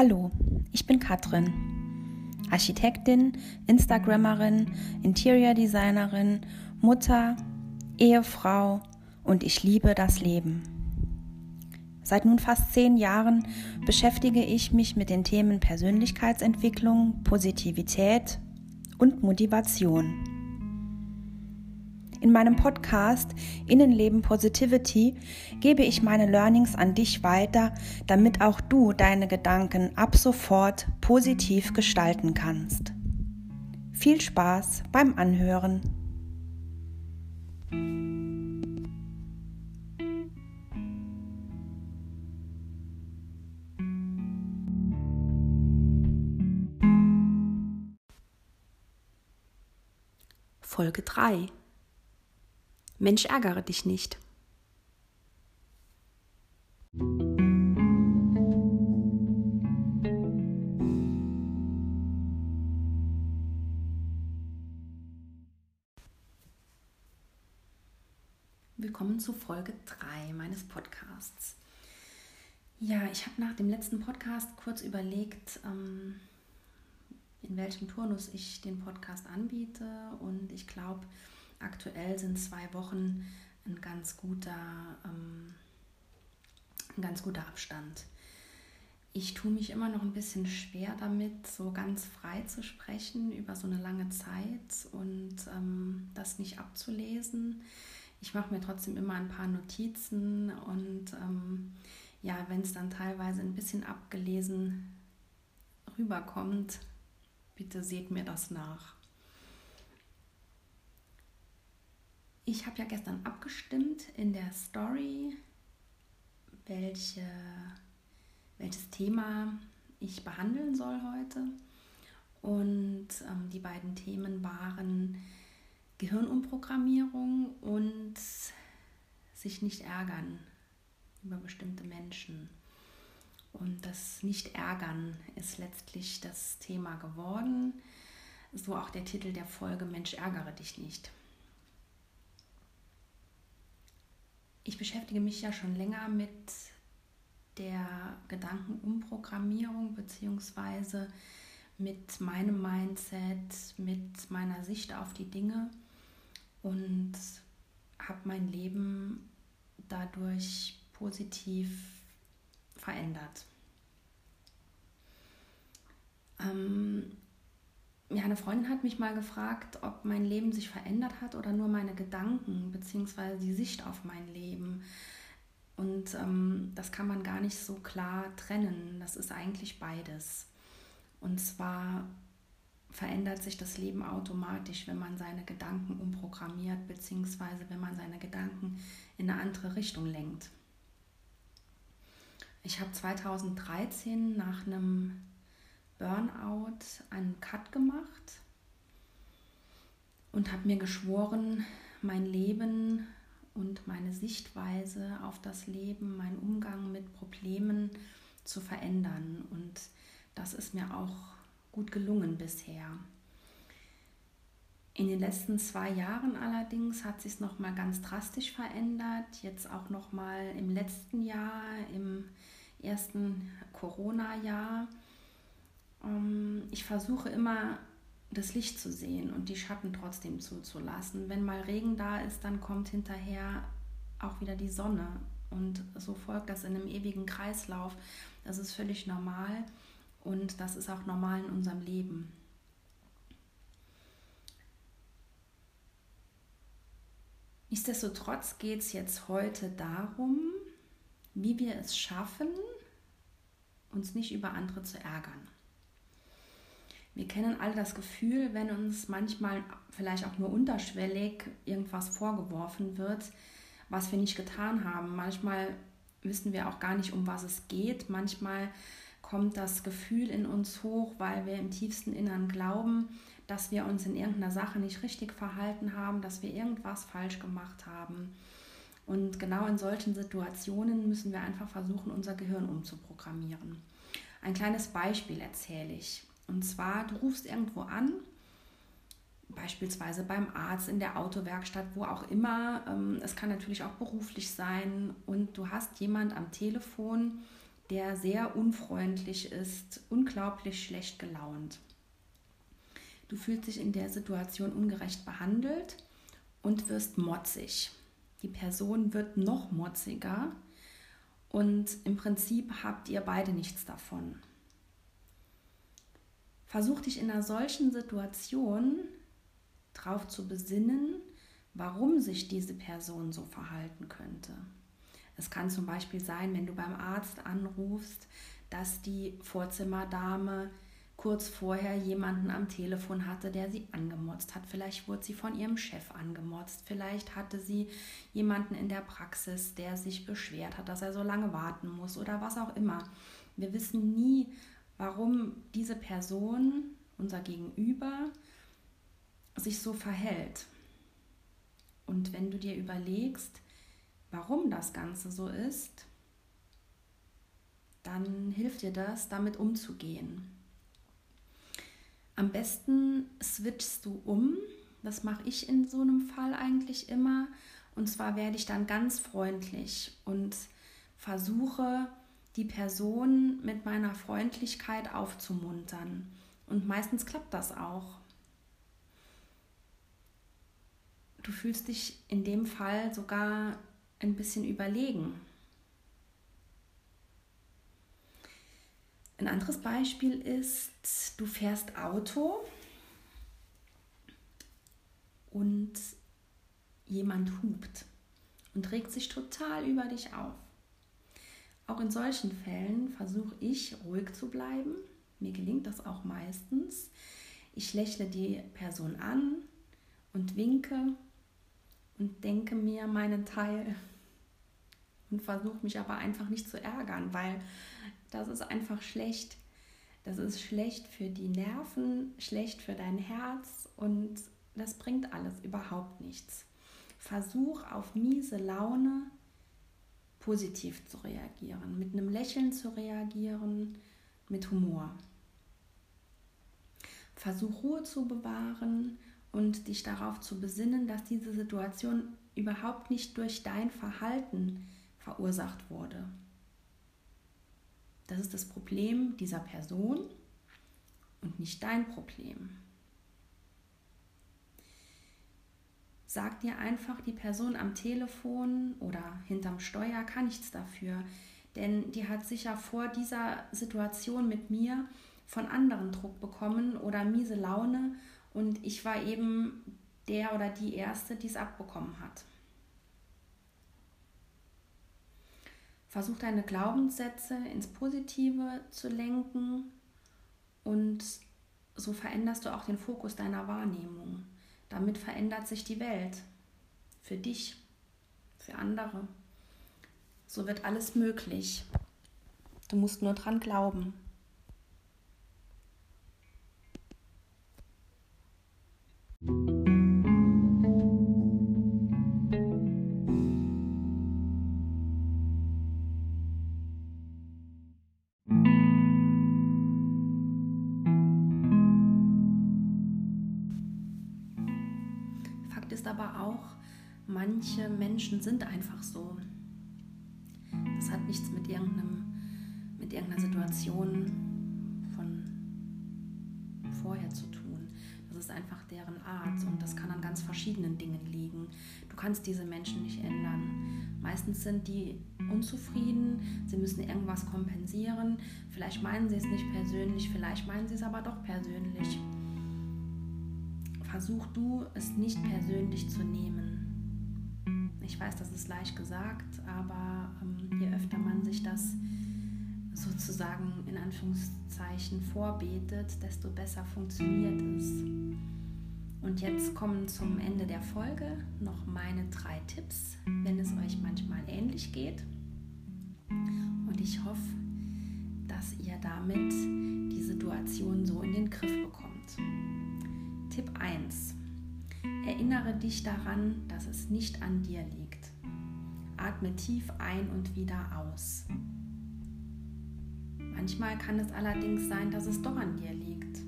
Hallo, ich bin Katrin, Architektin, Instagrammerin, Interior Designerin, Mutter, Ehefrau und ich liebe das Leben. Seit nun fast zehn Jahren beschäftige ich mich mit den Themen Persönlichkeitsentwicklung, Positivität und Motivation. In meinem Podcast Innenleben Positivity gebe ich meine Learnings an dich weiter, damit auch du deine Gedanken ab sofort positiv gestalten kannst. Viel Spaß beim Anhören. Folge 3 Mensch, ärgere dich nicht. Willkommen zu Folge 3 meines Podcasts. Ja, ich habe nach dem letzten Podcast kurz überlegt, ähm, in welchem Turnus ich den Podcast anbiete und ich glaube, aktuell sind zwei Wochen ein ganz guter, ähm, ein ganz guter Abstand. Ich tue mich immer noch ein bisschen schwer damit, so ganz frei zu sprechen über so eine lange Zeit und ähm, das nicht abzulesen. Ich mache mir trotzdem immer ein paar Notizen und ähm, ja, wenn es dann teilweise ein bisschen abgelesen rüberkommt, bitte seht mir das nach. Ich habe ja gestern abgestimmt in der Story, welche, welches Thema ich behandeln soll heute. Und ähm, die beiden Themen waren Gehirnumprogrammierung und sich nicht ärgern über bestimmte Menschen. Und das Nicht-Ärgern ist letztlich das Thema geworden. So auch der Titel der Folge Mensch, ärgere dich nicht. Ich beschäftige mich ja schon länger mit der Gedankenumprogrammierung bzw. mit meinem Mindset, mit meiner Sicht auf die Dinge und habe mein Leben dadurch positiv verändert. Ähm, ja, eine Freundin hat mich mal gefragt, ob mein Leben sich verändert hat oder nur meine Gedanken bzw. die Sicht auf mein Leben. Und ähm, das kann man gar nicht so klar trennen. Das ist eigentlich beides. Und zwar verändert sich das Leben automatisch, wenn man seine Gedanken umprogrammiert bzw. wenn man seine Gedanken in eine andere Richtung lenkt. Ich habe 2013 nach einem Burnout einen Cut gemacht und habe mir geschworen, mein Leben und meine Sichtweise auf das Leben, meinen Umgang mit Problemen zu verändern. Und das ist mir auch gut gelungen bisher. In den letzten zwei Jahren allerdings hat sich es noch mal ganz drastisch verändert. Jetzt auch noch mal im letzten Jahr, im ersten Corona-Jahr ich versuche immer das Licht zu sehen und die Schatten trotzdem zuzulassen. Wenn mal Regen da ist, dann kommt hinterher auch wieder die Sonne und so folgt das in einem ewigen Kreislauf. Das ist völlig normal und das ist auch normal in unserem Leben. Nichtsdestotrotz geht es jetzt heute darum, wie wir es schaffen, uns nicht über andere zu ärgern. Wir kennen alle das Gefühl, wenn uns manchmal vielleicht auch nur unterschwellig irgendwas vorgeworfen wird, was wir nicht getan haben. Manchmal wissen wir auch gar nicht, um was es geht. Manchmal kommt das Gefühl in uns hoch, weil wir im tiefsten Innern glauben, dass wir uns in irgendeiner Sache nicht richtig verhalten haben, dass wir irgendwas falsch gemacht haben. Und genau in solchen Situationen müssen wir einfach versuchen, unser Gehirn umzuprogrammieren. Ein kleines Beispiel erzähle ich. Und zwar, du rufst irgendwo an, beispielsweise beim Arzt, in der Autowerkstatt, wo auch immer. Ähm, es kann natürlich auch beruflich sein und du hast jemand am Telefon, der sehr unfreundlich ist, unglaublich schlecht gelaunt. Du fühlst dich in der Situation ungerecht behandelt und wirst motzig. Die Person wird noch motziger und im Prinzip habt ihr beide nichts davon. Versuch dich in einer solchen Situation darauf zu besinnen, warum sich diese Person so verhalten könnte. Es kann zum Beispiel sein, wenn du beim Arzt anrufst, dass die Vorzimmerdame kurz vorher jemanden am Telefon hatte, der sie angemotzt hat. Vielleicht wurde sie von ihrem Chef angemotzt. Vielleicht hatte sie jemanden in der Praxis, der sich beschwert hat, dass er so lange warten muss oder was auch immer. Wir wissen nie, warum diese Person, unser Gegenüber, sich so verhält. Und wenn du dir überlegst, warum das Ganze so ist, dann hilft dir das, damit umzugehen. Am besten switchst du um. Das mache ich in so einem Fall eigentlich immer. Und zwar werde ich dann ganz freundlich und versuche, die Person mit meiner Freundlichkeit aufzumuntern. Und meistens klappt das auch. Du fühlst dich in dem Fall sogar ein bisschen überlegen. Ein anderes Beispiel ist, du fährst Auto und jemand hupt und regt sich total über dich auf. Auch in solchen Fällen versuche ich ruhig zu bleiben. Mir gelingt das auch meistens. Ich lächle die Person an und winke und denke mir meinen Teil und versuche mich aber einfach nicht zu ärgern, weil das ist einfach schlecht. Das ist schlecht für die Nerven, schlecht für dein Herz und das bringt alles überhaupt nichts. Versuch auf miese Laune positiv zu reagieren, mit einem Lächeln zu reagieren, mit Humor. Versuch Ruhe zu bewahren und dich darauf zu besinnen, dass diese Situation überhaupt nicht durch dein Verhalten verursacht wurde. Das ist das Problem dieser Person und nicht dein Problem. Sag dir einfach, die Person am Telefon oder hinterm Steuer kann nichts dafür, denn die hat sicher vor dieser Situation mit mir von anderen Druck bekommen oder miese Laune und ich war eben der oder die Erste, die es abbekommen hat. Versuch deine Glaubenssätze ins Positive zu lenken und so veränderst du auch den Fokus deiner Wahrnehmung. Damit verändert sich die Welt. Für dich, für andere. So wird alles möglich. Du musst nur dran glauben. Aber auch, manche Menschen sind einfach so. Das hat nichts mit, irgendeinem, mit irgendeiner Situation von vorher zu tun. Das ist einfach deren Art und das kann an ganz verschiedenen Dingen liegen. Du kannst diese Menschen nicht ändern. Meistens sind die unzufrieden, sie müssen irgendwas kompensieren. Vielleicht meinen sie es nicht persönlich, vielleicht meinen sie es aber doch persönlich versuch du es nicht persönlich zu nehmen. Ich weiß, das ist leicht gesagt, aber ähm, je öfter man sich das sozusagen in Anführungszeichen vorbetet, desto besser funktioniert es. Und jetzt kommen zum Ende der Folge noch meine drei Tipps, wenn es euch manchmal ähnlich geht. Und ich hoffe, dass ihr damit die Situation so in den Griff bekommt. Tipp 1. Erinnere dich daran, dass es nicht an dir liegt. Atme tief ein und wieder aus. Manchmal kann es allerdings sein, dass es doch an dir liegt.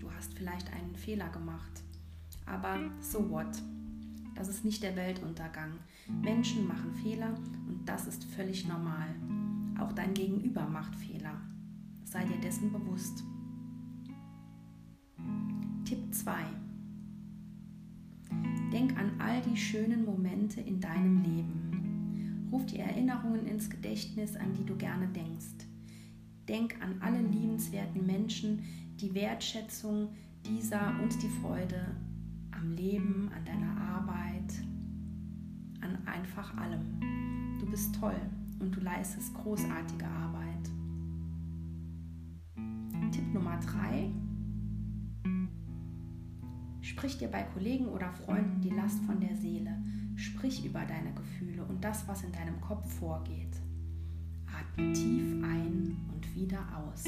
Du hast vielleicht einen Fehler gemacht. Aber so what? Das ist nicht der Weltuntergang. Menschen machen Fehler und das ist völlig normal. Auch dein Gegenüber macht Fehler. Sei dir dessen bewusst. Tipp 2. Denk an all die schönen Momente in deinem Leben. Ruf die Erinnerungen ins Gedächtnis, an die du gerne denkst. Denk an alle liebenswerten Menschen, die Wertschätzung dieser und die Freude am Leben, an deiner Arbeit, an einfach allem. Du bist toll und du leistest großartige Arbeit. Tipp Nummer 3. Sprich dir bei Kollegen oder Freunden die Last von der Seele. Sprich über deine Gefühle und das, was in deinem Kopf vorgeht. Atme tief ein und wieder aus.